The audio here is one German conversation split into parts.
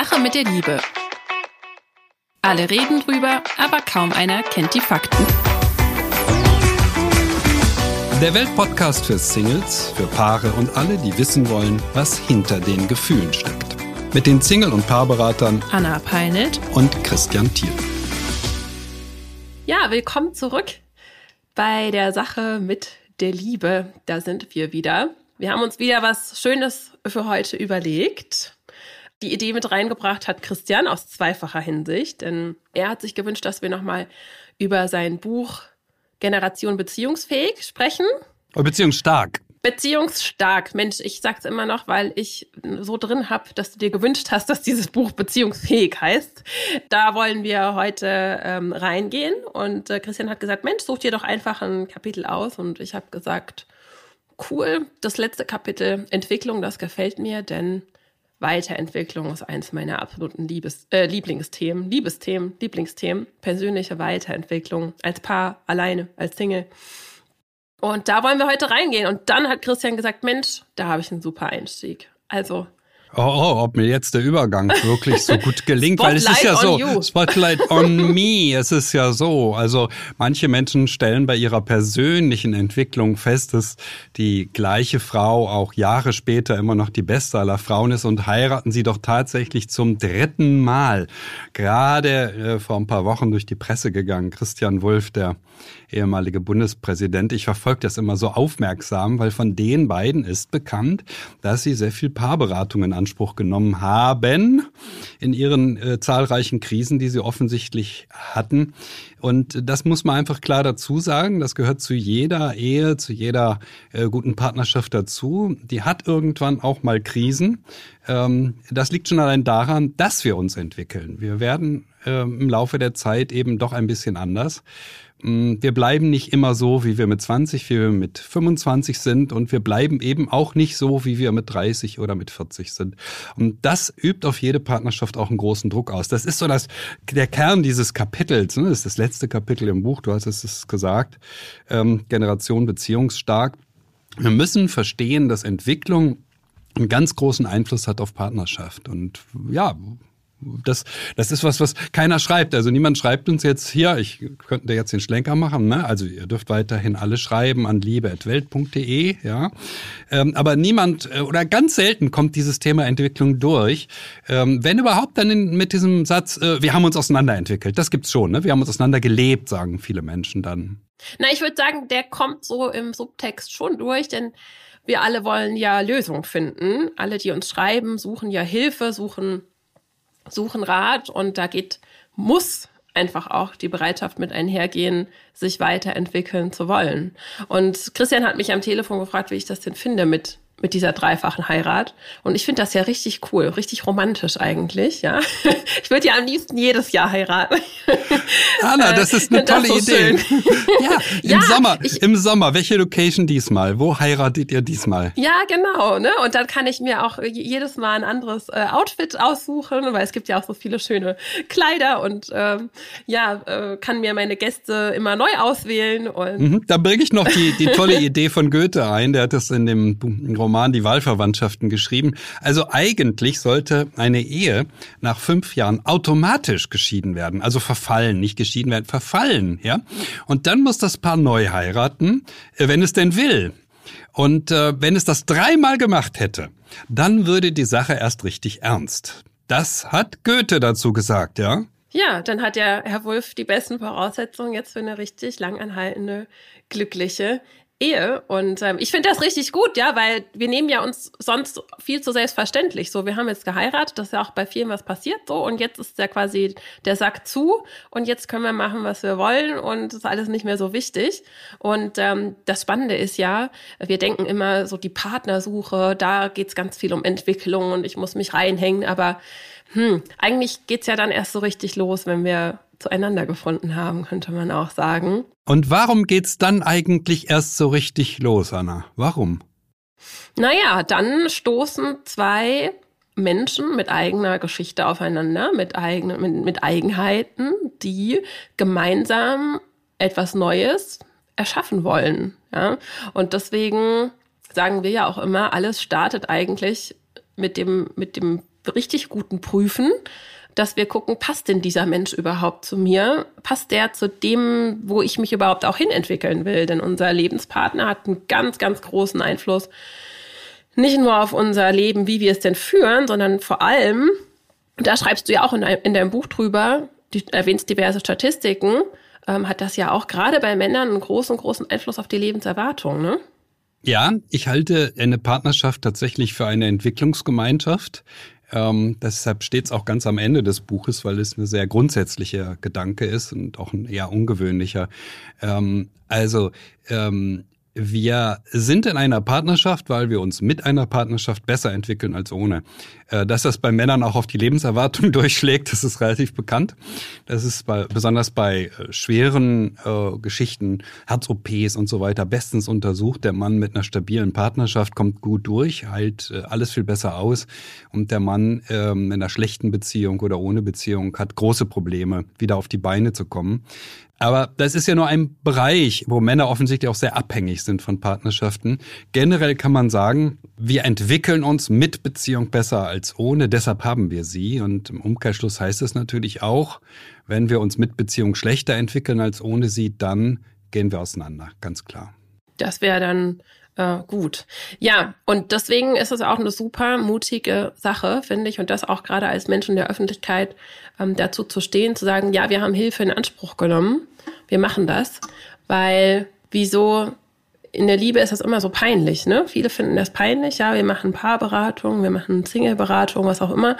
Sache mit der Liebe. Alle reden drüber, aber kaum einer kennt die Fakten. Der Weltpodcast für Singles, für Paare und alle, die wissen wollen, was hinter den Gefühlen steckt. Mit den Single- und Paarberatern Anna Peinelt und Christian Thiel. Ja, willkommen zurück bei der Sache mit der Liebe. Da sind wir wieder. Wir haben uns wieder was Schönes für heute überlegt. Die Idee mit reingebracht hat Christian aus zweifacher Hinsicht, denn er hat sich gewünscht, dass wir nochmal über sein Buch Generation Beziehungsfähig sprechen. Oh, Beziehungsstark. Beziehungsstark. Mensch, ich sag's immer noch, weil ich so drin hab, dass du dir gewünscht hast, dass dieses Buch beziehungsfähig heißt. Da wollen wir heute ähm, reingehen. Und äh, Christian hat gesagt, Mensch, such dir doch einfach ein Kapitel aus. Und ich habe gesagt, cool, das letzte Kapitel Entwicklung, das gefällt mir, denn Weiterentwicklung ist eins meiner absoluten Liebes, äh, Lieblingsthemen, Liebesthemen, Lieblingsthemen, persönliche Weiterentwicklung als Paar, alleine, als Single. Und da wollen wir heute reingehen. Und dann hat Christian gesagt, Mensch, da habe ich einen super Einstieg. Also Oh, oh, ob mir jetzt der Übergang wirklich so gut gelingt, weil es ist ja so, you. Spotlight on me, es ist ja so, also manche Menschen stellen bei ihrer persönlichen Entwicklung fest, dass die gleiche Frau auch Jahre später immer noch die beste aller Frauen ist und heiraten sie doch tatsächlich zum dritten Mal. Gerade äh, vor ein paar Wochen durch die Presse gegangen, Christian Wulff, der ehemalige Bundespräsident. Ich verfolge das immer so aufmerksam, weil von den beiden ist bekannt, dass sie sehr viel Paarberatung in Anspruch genommen haben in ihren äh, zahlreichen Krisen, die sie offensichtlich hatten. Und das muss man einfach klar dazu sagen. Das gehört zu jeder Ehe, zu jeder äh, guten Partnerschaft dazu. Die hat irgendwann auch mal Krisen. Ähm, das liegt schon allein daran, dass wir uns entwickeln. Wir werden ähm, im Laufe der Zeit eben doch ein bisschen anders. Mm, wir bleiben nicht immer so, wie wir mit 20, wie wir mit 25 sind und wir bleiben eben auch nicht so, wie wir mit 30 oder mit 40 sind. Und das übt auf jede Partnerschaft auch einen großen Druck aus. Das ist so das, der Kern dieses Kapitels, ne? das ist das letzte Kapitel im Buch, du hast es gesagt, ähm, Generation beziehungsstark. Wir müssen verstehen, dass Entwicklung einen ganz großen Einfluss hat auf Partnerschaft. Und ja, das, das ist was, was keiner schreibt. Also niemand schreibt uns jetzt hier, ich könnte jetzt den Schlenker machen, ne? Also ihr dürft weiterhin alle schreiben an liebe.welt.de, ja. Ähm, aber niemand äh, oder ganz selten kommt dieses Thema Entwicklung durch. Ähm, wenn überhaupt dann in, mit diesem Satz, äh, wir haben uns auseinanderentwickelt. Das gibt's schon, ne? Wir haben uns auseinandergelebt, sagen viele Menschen dann. Na, ich würde sagen, der kommt so im Subtext schon durch, denn wir alle wollen ja Lösungen finden. Alle, die uns schreiben, suchen ja Hilfe, suchen suchen Rat und da geht, muss einfach auch die Bereitschaft mit einhergehen, sich weiterentwickeln zu wollen. Und Christian hat mich am Telefon gefragt, wie ich das denn finde mit mit dieser dreifachen Heirat. Und ich finde das ja richtig cool, richtig romantisch eigentlich, ja. Ich würde ja am liebsten jedes Jahr heiraten. Anna, das ist eine tolle so Idee. ja, im ja, Sommer, ich, im Sommer, welche Location diesmal? Wo heiratet ihr diesmal? Ja, genau, ne? Und dann kann ich mir auch jedes Mal ein anderes äh, Outfit aussuchen, weil es gibt ja auch so viele schöne Kleider und ähm, ja, äh, kann mir meine Gäste immer neu auswählen. Und mhm, da bringe ich noch die, die tolle Idee von Goethe ein, der hat das in dem Roman Die Wahlverwandtschaften geschrieben. Also eigentlich sollte eine Ehe nach fünf Jahren automatisch geschieden werden. Also verfallen, nicht geschieden werden, verfallen, ja. Und dann muss das Paar neu heiraten, äh, wenn es denn will. Und äh, wenn es das dreimal gemacht hätte, dann würde die Sache erst richtig ernst. Das hat Goethe dazu gesagt, ja? Ja, dann hat ja Herr Wulff die besten Voraussetzungen jetzt für eine richtig langanhaltende, glückliche Ehe. Und ähm, ich finde das richtig gut, ja, weil wir nehmen ja uns sonst viel zu selbstverständlich. So, wir haben jetzt geheiratet, das ist ja auch bei vielen was passiert so und jetzt ist ja quasi der Sack zu und jetzt können wir machen, was wir wollen und ist alles nicht mehr so wichtig. Und ähm, das Spannende ist ja, wir denken immer so die Partnersuche, da geht's ganz viel um Entwicklung und ich muss mich reinhängen, aber hm, eigentlich geht's ja dann erst so richtig los, wenn wir zueinander gefunden haben, könnte man auch sagen. Und warum geht's dann eigentlich erst so richtig los, Anna? Warum? Naja, dann stoßen zwei Menschen mit eigener Geschichte aufeinander, mit, eigenen, mit, mit Eigenheiten, die gemeinsam etwas Neues erschaffen wollen. Ja? Und deswegen sagen wir ja auch immer, alles startet eigentlich mit dem, mit dem richtig guten Prüfen, dass wir gucken, passt denn dieser Mensch überhaupt zu mir? Passt der zu dem, wo ich mich überhaupt auch hinentwickeln will? Denn unser Lebenspartner hat einen ganz, ganz großen Einfluss nicht nur auf unser Leben, wie wir es denn führen, sondern vor allem, da schreibst du ja auch in, in deinem Buch drüber, du erwähnst diverse Statistiken, ähm, hat das ja auch gerade bei Männern einen großen, großen Einfluss auf die Lebenserwartung, ne? Ja, ich halte eine Partnerschaft tatsächlich für eine Entwicklungsgemeinschaft. Ähm, deshalb steht es auch ganz am Ende des Buches, weil es ein sehr grundsätzlicher Gedanke ist und auch ein eher ungewöhnlicher. Ähm, also ähm, wir sind in einer Partnerschaft, weil wir uns mit einer Partnerschaft besser entwickeln als ohne. Äh, dass das bei Männern auch auf die Lebenserwartung durchschlägt, das ist relativ bekannt. Das ist bei, besonders bei äh, schweren äh, Geschichten, Herz-OPs und so weiter, bestens untersucht. Der Mann mit einer stabilen Partnerschaft kommt gut durch, heilt äh, alles viel besser aus. Und der Mann ähm, in einer schlechten Beziehung oder ohne Beziehung hat große Probleme, wieder auf die Beine zu kommen. Aber das ist ja nur ein Bereich, wo Männer offensichtlich auch sehr abhängig sind von Partnerschaften. Generell kann man sagen, wir entwickeln uns mit Beziehung besser als ohne, deshalb haben wir sie. Und im Umkehrschluss heißt es natürlich auch, wenn wir uns mit Beziehung schlechter entwickeln als ohne sie, dann gehen wir auseinander, ganz klar. Das wäre dann äh, gut. Ja, und deswegen ist es auch eine super mutige Sache, finde ich, und das auch gerade als Menschen der Öffentlichkeit ähm, dazu zu stehen, zu sagen, ja, wir haben Hilfe in Anspruch genommen, wir machen das, weil wieso in der Liebe ist das immer so peinlich, ne? Viele finden das peinlich, ja, wir machen Paarberatung, wir machen Singleberatung, was auch immer.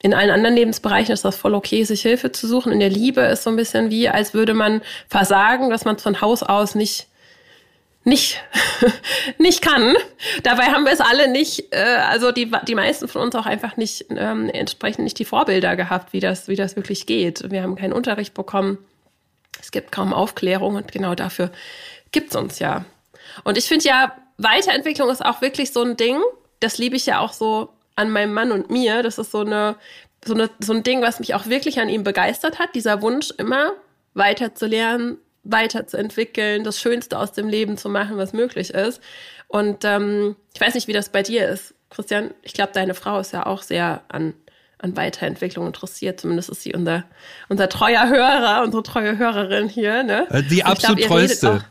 In allen anderen Lebensbereichen ist das voll okay, sich Hilfe zu suchen. In der Liebe ist so ein bisschen wie, als würde man versagen, dass man von Haus aus nicht nicht, nicht kann. Dabei haben wir es alle nicht, äh, also die, die meisten von uns auch einfach nicht ähm, entsprechend nicht die Vorbilder gehabt, wie das, wie das wirklich geht. Wir haben keinen Unterricht bekommen. Es gibt kaum Aufklärung und genau dafür gibt's uns ja. Und ich finde ja, Weiterentwicklung ist auch wirklich so ein Ding. Das liebe ich ja auch so an meinem Mann und mir. Das ist so eine, so eine, so ein Ding, was mich auch wirklich an ihm begeistert hat. Dieser Wunsch immer weiter zu lernen, weiterzuentwickeln, das Schönste aus dem Leben zu machen, was möglich ist. Und ähm, ich weiß nicht, wie das bei dir ist, Christian. Ich glaube, deine Frau ist ja auch sehr an, an Weiterentwicklung interessiert. Zumindest ist sie unser, unser treuer Hörer, unsere treue Hörerin hier. Ne? Äh, die absolut glaub, treueste.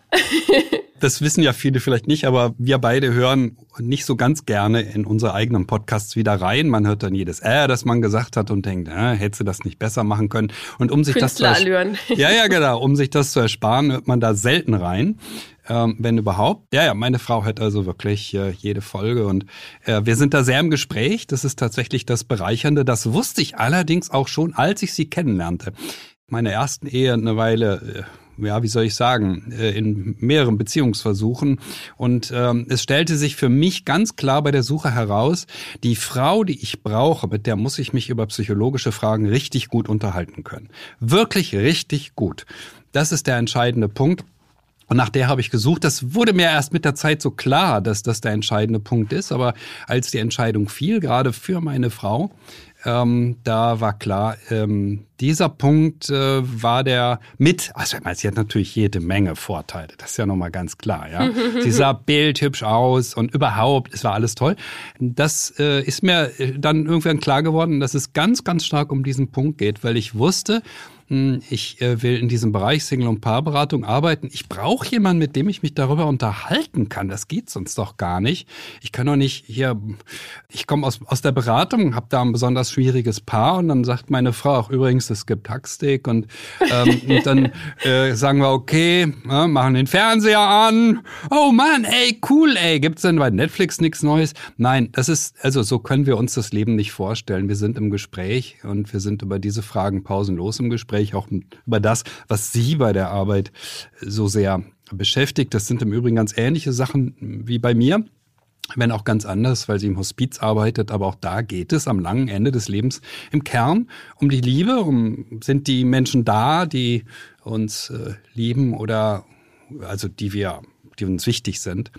das wissen ja viele vielleicht nicht, aber wir beide hören nicht so ganz gerne in unsere eigenen Podcasts wieder rein. Man hört dann jedes äh, das man gesagt hat und denkt, äh, hättest du das nicht besser machen können. Und um sich das zu ja, ja, genau, um sich das zu ersparen, hört man da selten rein. Ähm, wenn überhaupt. Ja, ja, meine Frau hört also wirklich äh, jede Folge und äh, wir sind da sehr im Gespräch. Das ist tatsächlich das Bereichernde. Das wusste ich allerdings auch schon, als ich sie kennenlernte. Meine ersten Ehe eine Weile äh, ja, wie soll ich sagen, äh, in mehreren Beziehungsversuchen. Und ähm, es stellte sich für mich ganz klar bei der Suche heraus, die Frau, die ich brauche, mit der muss ich mich über psychologische Fragen richtig gut unterhalten können. Wirklich richtig gut. Das ist der entscheidende Punkt. Und nach der habe ich gesucht. Das wurde mir erst mit der Zeit so klar, dass das der entscheidende Punkt ist. Aber als die Entscheidung fiel, gerade für meine Frau, ähm, da war klar, ähm, dieser Punkt äh, war der mit, also ich meine, sie hat natürlich jede Menge Vorteile, das ist ja nochmal ganz klar, ja. sie sah bildhübsch aus und überhaupt, es war alles toll. Das äh, ist mir dann irgendwann klar geworden, dass es ganz, ganz stark um diesen Punkt geht, weil ich wusste, ich äh, will in diesem Bereich Single- und Paarberatung arbeiten. Ich brauche jemanden, mit dem ich mich darüber unterhalten kann. Das geht sonst doch gar nicht. Ich kann doch nicht hier, ich komme aus, aus der Beratung, habe da ein besonders schwieriges Paar und dann sagt meine Frau auch übrigens, es gibt Hacksteak und, ähm, und dann äh, sagen wir, okay, äh, machen den Fernseher an. Oh Mann, ey, cool, ey, gibt's denn bei Netflix nichts Neues? Nein, das ist, also so können wir uns das Leben nicht vorstellen. Wir sind im Gespräch und wir sind über diese Fragen pausenlos im Gespräch Gespräch auch über das, was Sie bei der Arbeit so sehr beschäftigt. Das sind im Übrigen ganz ähnliche Sachen wie bei mir wenn auch ganz anders, weil sie im Hospiz arbeitet, aber auch da geht es am langen Ende des Lebens im Kern um die Liebe, um sind die Menschen da, die uns äh, lieben oder also die wir die uns wichtig sind.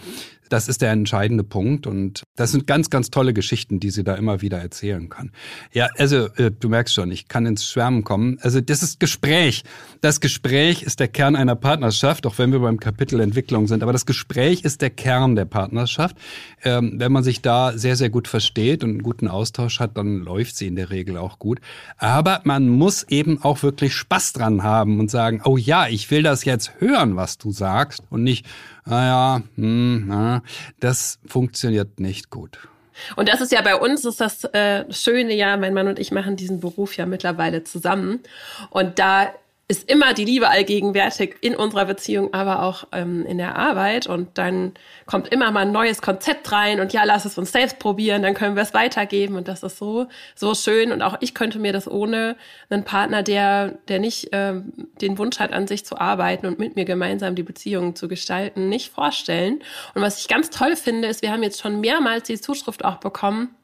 Das ist der entscheidende Punkt und das sind ganz, ganz tolle Geschichten, die sie da immer wieder erzählen kann. Ja, also äh, du merkst schon, ich kann ins Schwärmen kommen. Also das ist Gespräch. Das Gespräch ist der Kern einer Partnerschaft, auch wenn wir beim Kapitel Entwicklung sind. Aber das Gespräch ist der Kern der Partnerschaft. Ähm, wenn man sich da sehr, sehr gut versteht und einen guten Austausch hat, dann läuft sie in der Regel auch gut. Aber man muss eben auch wirklich Spaß dran haben und sagen, oh ja, ich will das jetzt hören, was du sagst und nicht, naja, hm, na, das funktioniert nicht gut. Und das ist ja bei uns ist das äh, Schöne ja, mein Mann und ich machen diesen Beruf ja mittlerweile zusammen. Und da ist immer die Liebe allgegenwärtig in unserer Beziehung, aber auch ähm, in der Arbeit. Und dann kommt immer mal ein neues Konzept rein und ja, lass es uns selbst probieren, dann können wir es weitergeben. Und das ist so, so schön. Und auch ich könnte mir das ohne einen Partner, der, der nicht ähm, den Wunsch hat, an sich zu arbeiten und mit mir gemeinsam die Beziehung zu gestalten, nicht vorstellen. Und was ich ganz toll finde, ist, wir haben jetzt schon mehrmals die Zuschrift auch bekommen,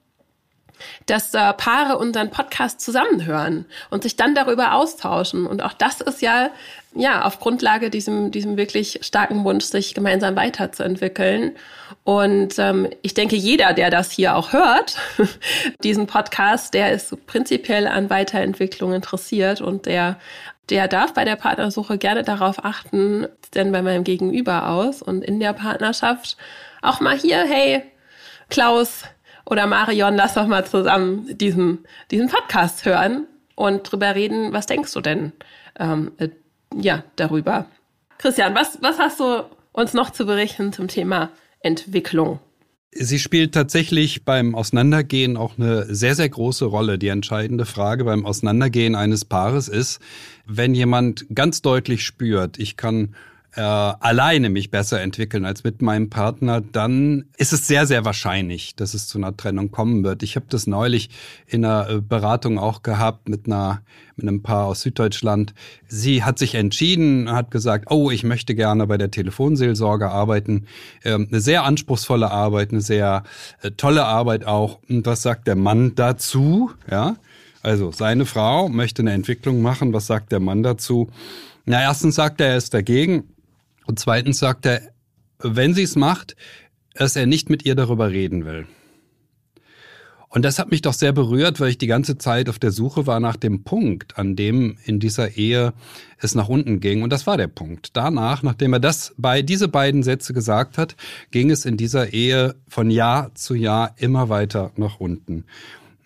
dass äh, Paare unseren Podcast zusammenhören und sich dann darüber austauschen. Und auch das ist ja, ja, auf Grundlage diesem, diesem wirklich starken Wunsch, sich gemeinsam weiterzuentwickeln. Und ähm, ich denke, jeder, der das hier auch hört, diesen Podcast, der ist prinzipiell an Weiterentwicklung interessiert und der der darf bei der Partnersuche gerne darauf achten, denn bei meinem Gegenüber aus und in der Partnerschaft auch mal hier, hey, Klaus, oder Marion, lass doch mal zusammen diesen, diesen Podcast hören und drüber reden. Was denkst du denn ähm, äh, ja, darüber? Christian, was, was hast du uns noch zu berichten zum Thema Entwicklung? Sie spielt tatsächlich beim Auseinandergehen auch eine sehr, sehr große Rolle. Die entscheidende Frage beim Auseinandergehen eines Paares ist, wenn jemand ganz deutlich spürt, ich kann äh, alleine mich besser entwickeln als mit meinem Partner, dann ist es sehr, sehr wahrscheinlich, dass es zu einer Trennung kommen wird. Ich habe das neulich in einer äh, Beratung auch gehabt mit einer mit einem Paar aus Süddeutschland. Sie hat sich entschieden, hat gesagt, oh, ich möchte gerne bei der Telefonseelsorge arbeiten. Ähm, eine sehr anspruchsvolle Arbeit, eine sehr äh, tolle Arbeit auch. Und was sagt der Mann dazu? Ja, also seine Frau möchte eine Entwicklung machen. Was sagt der Mann dazu? Na, erstens sagt er, er ist dagegen. Und zweitens sagt er, wenn sie es macht, dass er nicht mit ihr darüber reden will. Und das hat mich doch sehr berührt, weil ich die ganze Zeit auf der Suche war nach dem Punkt, an dem in dieser Ehe es nach unten ging. Und das war der Punkt. Danach, nachdem er das bei diese beiden Sätze gesagt hat, ging es in dieser Ehe von Jahr zu Jahr immer weiter nach unten.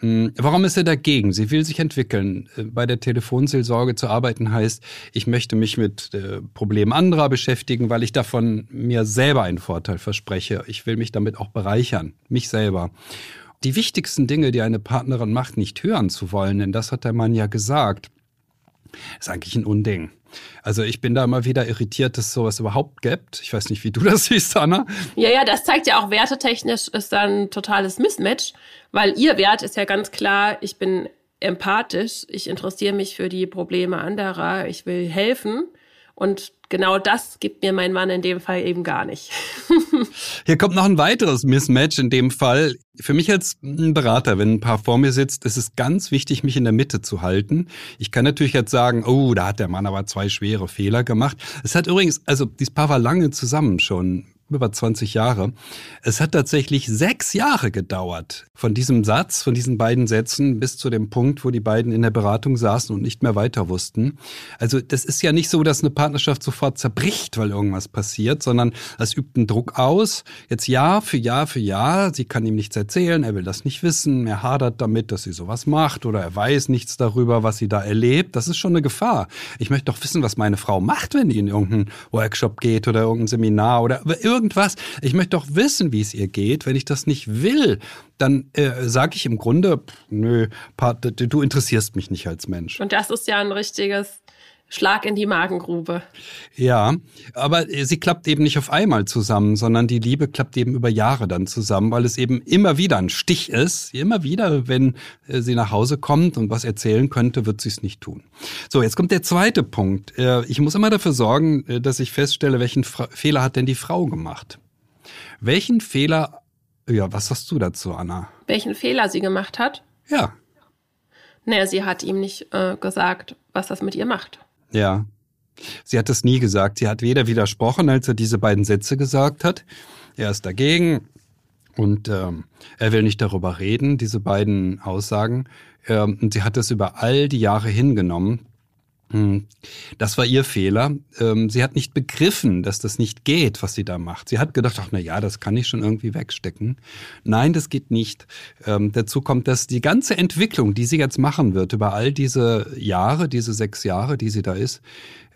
Hm, warum ist er dagegen? Sie will sich entwickeln. Äh, bei der Telefonseelsorge zu arbeiten heißt, ich möchte mich mit äh, Problemen anderer beschäftigen, weil ich davon mir selber einen Vorteil verspreche. Ich will mich damit auch bereichern, mich selber. Die wichtigsten Dinge, die eine Partnerin macht, nicht hören zu wollen, denn das hat der Mann ja gesagt, ist eigentlich ein Unding. Also ich bin da immer wieder irritiert, dass sowas überhaupt gibt. Ich weiß nicht, wie du das siehst, Anna. Ja, ja, das zeigt ja auch wertetechnisch ist da ein totales Mismatch, weil ihr Wert ist ja ganz klar, ich bin empathisch, ich interessiere mich für die Probleme anderer, ich will helfen. Und genau das gibt mir mein Mann in dem Fall eben gar nicht. Hier kommt noch ein weiteres Mismatch in dem Fall. Für mich als Berater, wenn ein Paar vor mir sitzt, ist es ganz wichtig, mich in der Mitte zu halten. Ich kann natürlich jetzt sagen, oh, da hat der Mann aber zwei schwere Fehler gemacht. Es hat übrigens, also dieses Paar war lange zusammen schon über 20 Jahre. Es hat tatsächlich sechs Jahre gedauert von diesem Satz, von diesen beiden Sätzen bis zu dem Punkt, wo die beiden in der Beratung saßen und nicht mehr weiter wussten. Also das ist ja nicht so, dass eine Partnerschaft sofort zerbricht, weil irgendwas passiert, sondern es übt einen Druck aus. Jetzt Jahr für Jahr für Jahr. Sie kann ihm nichts erzählen, er will das nicht wissen, er hadert damit, dass sie sowas macht oder er weiß nichts darüber, was sie da erlebt. Das ist schon eine Gefahr. Ich möchte doch wissen, was meine Frau macht, wenn die in irgendeinen Workshop geht oder irgendein Seminar oder irgendwas. Ich möchte doch wissen, wie es ihr geht. Wenn ich das nicht will, dann äh, sage ich im Grunde, nö, du interessierst mich nicht als Mensch. Und das ist ja ein richtiges Schlag in die Magengrube. Ja, aber sie klappt eben nicht auf einmal zusammen, sondern die Liebe klappt eben über Jahre dann zusammen, weil es eben immer wieder ein Stich ist. Immer wieder, wenn äh, sie nach Hause kommt und was erzählen könnte, wird sie es nicht tun. So, jetzt kommt der zweite Punkt. Äh, ich muss immer dafür sorgen, äh, dass ich feststelle, welchen Fehler hat denn die Frau gemacht? Welchen Fehler, ja, was sagst du dazu, Anna? Welchen Fehler sie gemacht hat? Ja. Naja, sie hat ihm nicht äh, gesagt, was das mit ihr macht. Ja. Sie hat es nie gesagt. Sie hat weder widersprochen, als er diese beiden Sätze gesagt hat. er ist dagegen und ähm, er will nicht darüber reden, diese beiden Aussagen. Ähm, und sie hat das über all die Jahre hingenommen. Hm, das war ihr Fehler. Ähm, sie hat nicht begriffen, dass das nicht geht, was sie da macht. Sie hat gedacht, ach na ja, das kann ich schon irgendwie wegstecken. Nein, das geht nicht. Ähm, dazu kommt, dass die ganze Entwicklung, die sie jetzt machen wird über all diese Jahre, diese sechs Jahre, die sie da ist,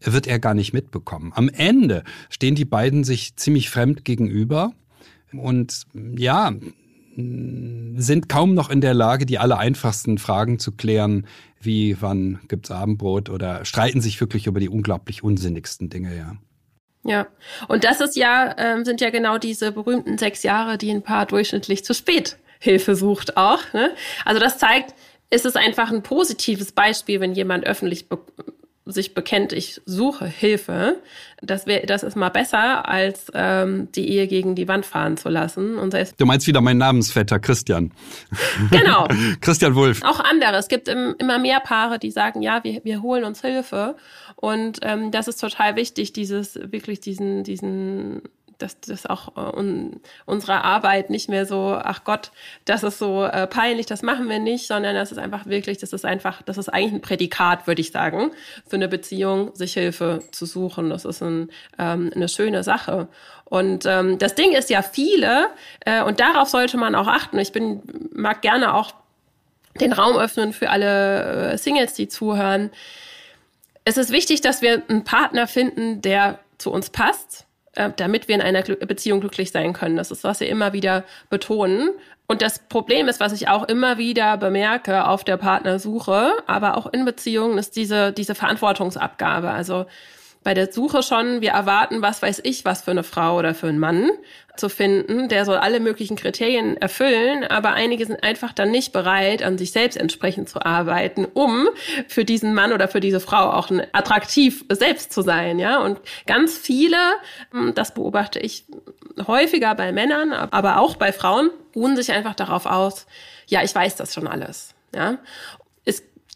wird er gar nicht mitbekommen. Am Ende stehen die beiden sich ziemlich fremd gegenüber und ja, sind kaum noch in der Lage, die aller einfachsten Fragen zu klären, wie wann gibt's Abendbrot oder streiten sich wirklich über die unglaublich unsinnigsten Dinge, ja. Ja, und das ist ja, ähm, sind ja genau diese berühmten sechs Jahre, die ein Paar durchschnittlich zu spät Hilfe sucht auch. Ne? Also das zeigt, ist es einfach ein positives Beispiel, wenn jemand öffentlich sich bekennt, ich suche Hilfe, das, wär, das ist mal besser, als ähm, die Ehe gegen die Wand fahren zu lassen. Und du meinst wieder mein Namensvetter Christian. Genau. Christian Wulff. Auch andere. Es gibt im, immer mehr Paare, die sagen, ja, wir, wir holen uns Hilfe. Und ähm, das ist total wichtig, dieses wirklich diesen, diesen dass das auch äh, un, unsere Arbeit nicht mehr so, ach Gott, das ist so äh, peinlich, das machen wir nicht, sondern das ist einfach wirklich, das ist einfach, das ist eigentlich ein Prädikat, würde ich sagen, für eine Beziehung, sich Hilfe zu suchen. Das ist ein, ähm, eine schöne Sache. Und ähm, das Ding ist ja viele, äh, und darauf sollte man auch achten. Ich bin, mag gerne auch den Raum öffnen für alle äh, Singles, die zuhören. Es ist wichtig, dass wir einen Partner finden, der zu uns passt äh, damit wir in einer Beziehung glücklich sein können. Das ist, was wir immer wieder betonen. Und das Problem ist, was ich auch immer wieder bemerke auf der Partnersuche, aber auch in Beziehungen, ist diese, diese Verantwortungsabgabe. Also bei der Suche schon, wir erwarten, was weiß ich, was für eine Frau oder für einen Mann zu finden. Der soll alle möglichen Kriterien erfüllen, aber einige sind einfach dann nicht bereit, an sich selbst entsprechend zu arbeiten, um für diesen Mann oder für diese Frau auch attraktiv selbst zu sein, ja. Und ganz viele, hm, das beobachte ich häufiger bei Männern, aber auch bei Frauen, ruhen sich einfach darauf aus, ja, ich weiß das schon alles, ja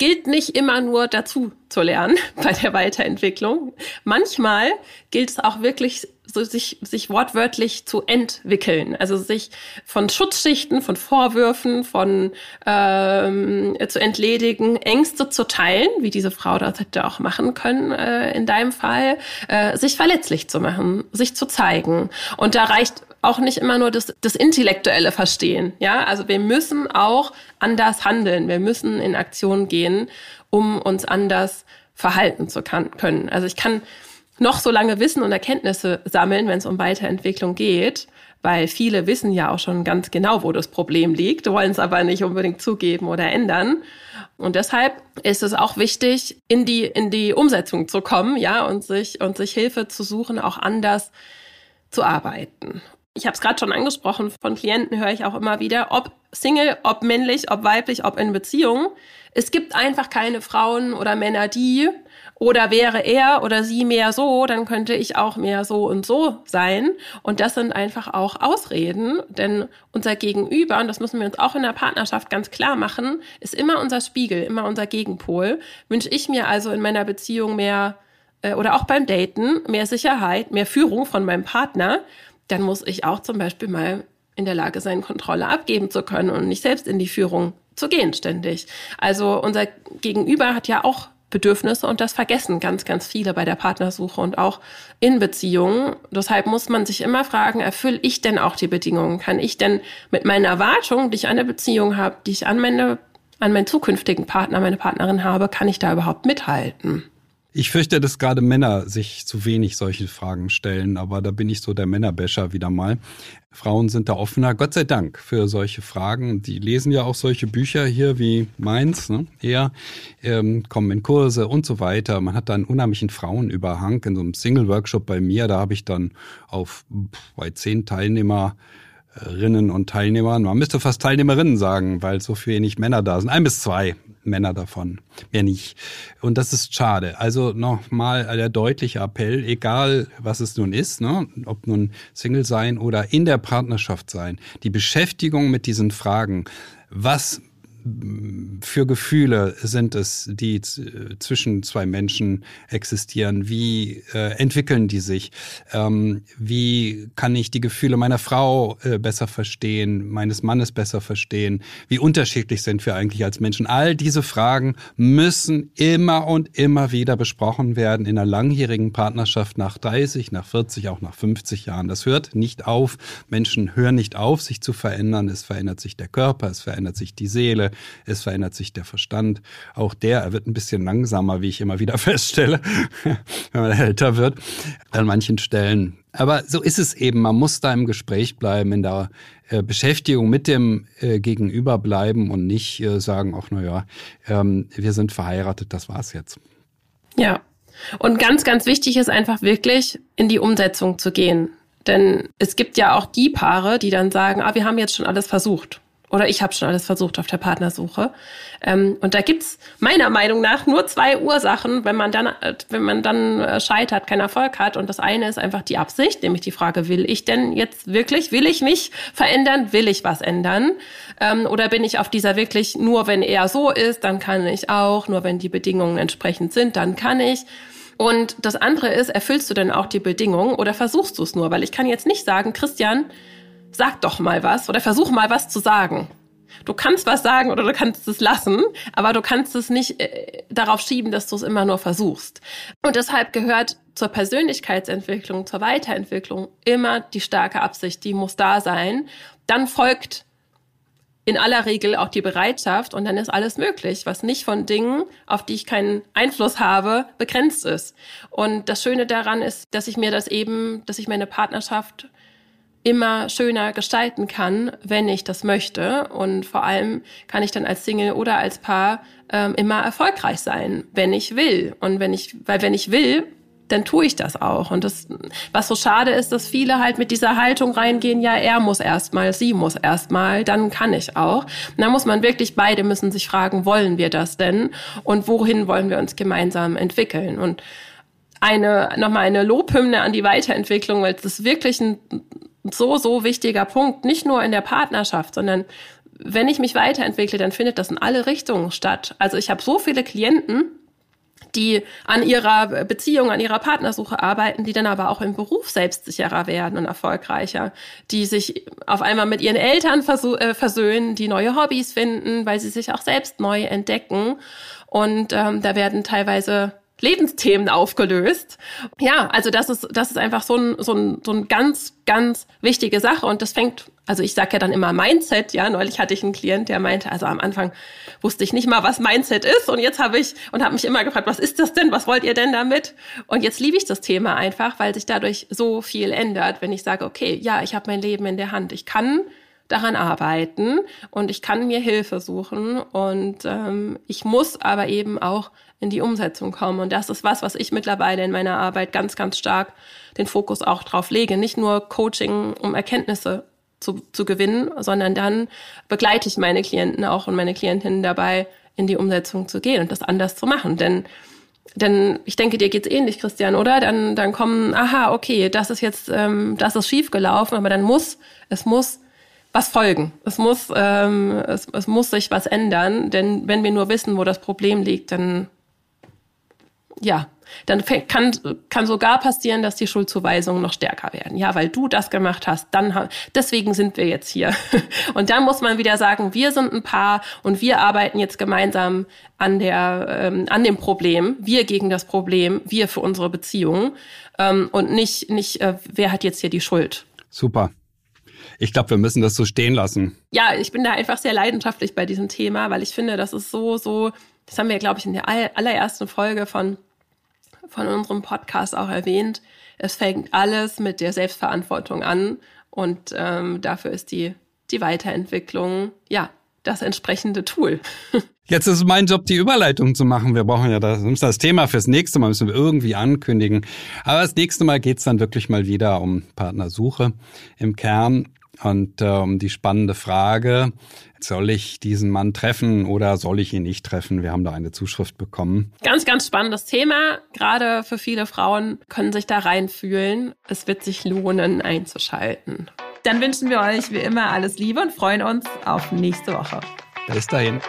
gilt nicht immer nur dazu zu lernen bei der Weiterentwicklung. Manchmal gilt es auch wirklich, so sich, sich wortwörtlich zu entwickeln. Also sich von Schutzschichten, von Vorwürfen, von ähm, zu entledigen, Ängste zu teilen, wie diese Frau das hätte auch machen können äh, in deinem Fall, äh, sich verletzlich zu machen, sich zu zeigen. Und da reicht auch nicht immer nur das, das intellektuelle Verstehen. Ja, also wir müssen auch anders handeln. Wir müssen in Aktion gehen, um uns anders verhalten zu kann, können. Also ich kann noch so lange Wissen und Erkenntnisse sammeln, wenn es um Weiterentwicklung geht, weil viele wissen ja auch schon ganz genau, wo das Problem liegt, wollen es aber nicht unbedingt zugeben oder ändern. Und deshalb ist es auch wichtig, in die, in die Umsetzung zu kommen, ja, und sich, und sich Hilfe zu suchen, auch anders zu arbeiten. Ich habe es gerade schon angesprochen, von Klienten höre ich auch immer wieder, ob Single, ob männlich, ob weiblich, ob in Beziehung. Es gibt einfach keine Frauen oder Männer, die oder wäre er oder sie mehr so, dann könnte ich auch mehr so und so sein. Und das sind einfach auch Ausreden, denn unser Gegenüber, und das müssen wir uns auch in der Partnerschaft ganz klar machen, ist immer unser Spiegel, immer unser Gegenpol. Wünsche ich mir also in meiner Beziehung mehr äh, oder auch beim Daten mehr Sicherheit, mehr Führung von meinem Partner, dann muss ich auch zum Beispiel mal in der Lage sein, Kontrolle abgeben zu können und nicht selbst in die Führung zu gehen ständig. Also unser Gegenüber hat ja auch Bedürfnisse und das vergessen ganz, ganz viele bei der Partnersuche und auch in Beziehungen. Deshalb muss man sich immer fragen, erfülle ich denn auch die Bedingungen? Kann ich denn mit meinen Erwartungen, die ich an der Beziehung habe, die ich an meine an meinen zukünftigen Partner, meine Partnerin habe, kann ich da überhaupt mithalten? Ich fürchte, dass gerade Männer sich zu wenig solche Fragen stellen, aber da bin ich so der Männerbäscher wieder mal. Frauen sind da offener, Gott sei Dank, für solche Fragen. Die lesen ja auch solche Bücher hier wie meins, ne? eher, ähm, kommen in Kurse und so weiter. Man hat da einen unheimlichen Frauenüberhang in so einem Single-Workshop bei mir. Da habe ich dann auf bei zehn Teilnehmer Rinnen und Teilnehmern. Man müsste fast Teilnehmerinnen sagen, weil so wenig Männer da sind. Ein bis zwei Männer davon, mehr nicht. Und das ist schade. Also nochmal der deutliche Appell, egal was es nun ist, ne, ob nun Single sein oder in der Partnerschaft sein, die Beschäftigung mit diesen Fragen, was für Gefühle sind es, die zwischen zwei Menschen existieren? Wie äh, entwickeln die sich? Ähm, wie kann ich die Gefühle meiner Frau äh, besser verstehen, meines Mannes besser verstehen? Wie unterschiedlich sind wir eigentlich als Menschen? All diese Fragen müssen immer und immer wieder besprochen werden in einer langjährigen Partnerschaft nach 30, nach 40, auch nach 50 Jahren. Das hört nicht auf. Menschen hören nicht auf, sich zu verändern. Es verändert sich der Körper, es verändert sich die Seele, es verändert sich der Verstand. Auch der, er wird ein bisschen langsamer, wie ich immer wieder feststelle, wenn man älter wird, an manchen Stellen. Aber so ist es eben. Man muss da im Gespräch bleiben, in der äh, Beschäftigung mit dem äh, Gegenüber bleiben und nicht äh, sagen, ach naja, ähm, wir sind verheiratet, das war's jetzt. Ja. Und ganz, ganz wichtig ist einfach wirklich in die Umsetzung zu gehen. Denn es gibt ja auch die Paare, die dann sagen, ah, wir haben jetzt schon alles versucht. Oder ich habe schon alles versucht auf der Partnersuche. Ähm, und da gibt's meiner Meinung nach nur zwei Ursachen, wenn man dann, äh, wenn man dann äh, scheitert, keinen Erfolg hat. Und das eine ist einfach die Absicht, nämlich die Frage, will ich denn jetzt wirklich, will ich mich verändern, will ich was ändern? Ähm, oder bin ich auf dieser wirklich, nur wenn er so ist, dann kann ich auch, nur wenn die Bedingungen entsprechend sind, dann kann ich. Und das andere ist, erfüllst du denn auch die Bedingungen oder versuchst du es nur? Weil ich kann jetzt nicht sagen, Christian, sag doch mal was oder versuch mal was zu sagen. Du kannst was sagen oder du kannst es lassen, aber du kannst es nicht äh, darauf schieben, dass du es immer nur versuchst. Und deshalb gehört zur Persönlichkeitsentwicklung, zur Weiterentwicklung immer die starke Absicht, die muss da sein. Dann folgt in aller Regel auch die Bereitschaft und dann ist alles möglich, was nicht von Dingen, auf die ich keinen Einfluss habe, begrenzt ist. Und das Schöne daran ist, dass ich mir das eben, dass ich meine Partnerschaft immer schöner gestalten kann, wenn ich das möchte. Und vor allem kann ich dann als Single oder als Paar ähm, immer erfolgreich sein, wenn ich will. Und wenn ich, weil wenn ich will, dann tue ich das auch. Und das, was so schade ist, dass viele halt mit dieser Haltung reingehen, ja, er muss erstmal, sie muss erstmal, dann kann ich auch. Und da muss man wirklich, beide müssen sich fragen, wollen wir das denn? Und wohin wollen wir uns gemeinsam entwickeln? Und eine, nochmal eine Lobhymne an die Weiterentwicklung, weil es ist wirklich ein so, so wichtiger Punkt, nicht nur in der Partnerschaft, sondern wenn ich mich weiterentwickle, dann findet das in alle Richtungen statt. Also ich habe so viele Klienten, die an ihrer Beziehung, an ihrer Partnersuche arbeiten, die dann aber auch im Beruf selbstsicherer werden und erfolgreicher, die sich auf einmal mit ihren Eltern äh, versöhnen, die neue Hobbys finden, weil sie sich auch selbst neu entdecken. Und ähm, da werden teilweise Lebensthemen aufgelöst. Ja, also das ist, das ist einfach so ein, so ein, so ein ganz, ganz wichtige Sache. Und das fängt, also ich sage ja dann immer Mindset, ja. Neulich hatte ich einen Klient, der meinte, also am Anfang wusste ich nicht mal, was Mindset ist. Und jetzt habe ich und habe mich immer gefragt, was ist das denn? Was wollt ihr denn damit? Und jetzt liebe ich das Thema einfach, weil sich dadurch so viel ändert, wenn ich sage, okay, ja, ich habe mein Leben in der Hand. Ich kann daran arbeiten und ich kann mir Hilfe suchen und ähm, ich muss aber eben auch in die Umsetzung kommen. Und das ist was, was ich mittlerweile in meiner Arbeit ganz, ganz stark den Fokus auch drauf lege. Nicht nur Coaching, um Erkenntnisse zu, zu gewinnen, sondern dann begleite ich meine Klienten auch und meine Klientinnen dabei, in die Umsetzung zu gehen und das anders zu machen. Denn denn ich denke, dir geht's ähnlich, Christian, oder? Dann, dann kommen, aha, okay, das ist jetzt, ähm, das ist schief gelaufen, aber dann muss, es muss was folgen. Es muss, ähm, es, es muss sich was ändern, denn wenn wir nur wissen, wo das Problem liegt, dann ja, dann kann, kann sogar passieren, dass die Schuldzuweisungen noch stärker werden. Ja, weil du das gemacht hast, dann, deswegen sind wir jetzt hier. Und dann muss man wieder sagen, wir sind ein Paar und wir arbeiten jetzt gemeinsam an der, ähm, an dem Problem. Wir gegen das Problem, wir für unsere Beziehung. Ähm, und nicht, nicht, äh, wer hat jetzt hier die Schuld. Super. Ich glaube, wir müssen das so stehen lassen. Ja, ich bin da einfach sehr leidenschaftlich bei diesem Thema, weil ich finde, das ist so, so, das haben wir, glaube ich, in der allerersten Folge von von unserem Podcast auch erwähnt, es fängt alles mit der Selbstverantwortung an und ähm, dafür ist die, die Weiterentwicklung, ja, das entsprechende Tool. Jetzt ist mein Job, die Überleitung zu machen. Wir brauchen ja das, das Thema fürs nächste Mal, müssen wir irgendwie ankündigen. Aber das nächste Mal geht's dann wirklich mal wieder um Partnersuche im Kern und äh, um die spannende Frage, soll ich diesen Mann treffen oder soll ich ihn nicht treffen? Wir haben da eine Zuschrift bekommen. Ganz, ganz spannendes Thema. Gerade für viele Frauen können sich da reinfühlen. Es wird sich lohnen, einzuschalten. Dann wünschen wir euch wie immer alles Liebe und freuen uns auf nächste Woche. Bis dahin.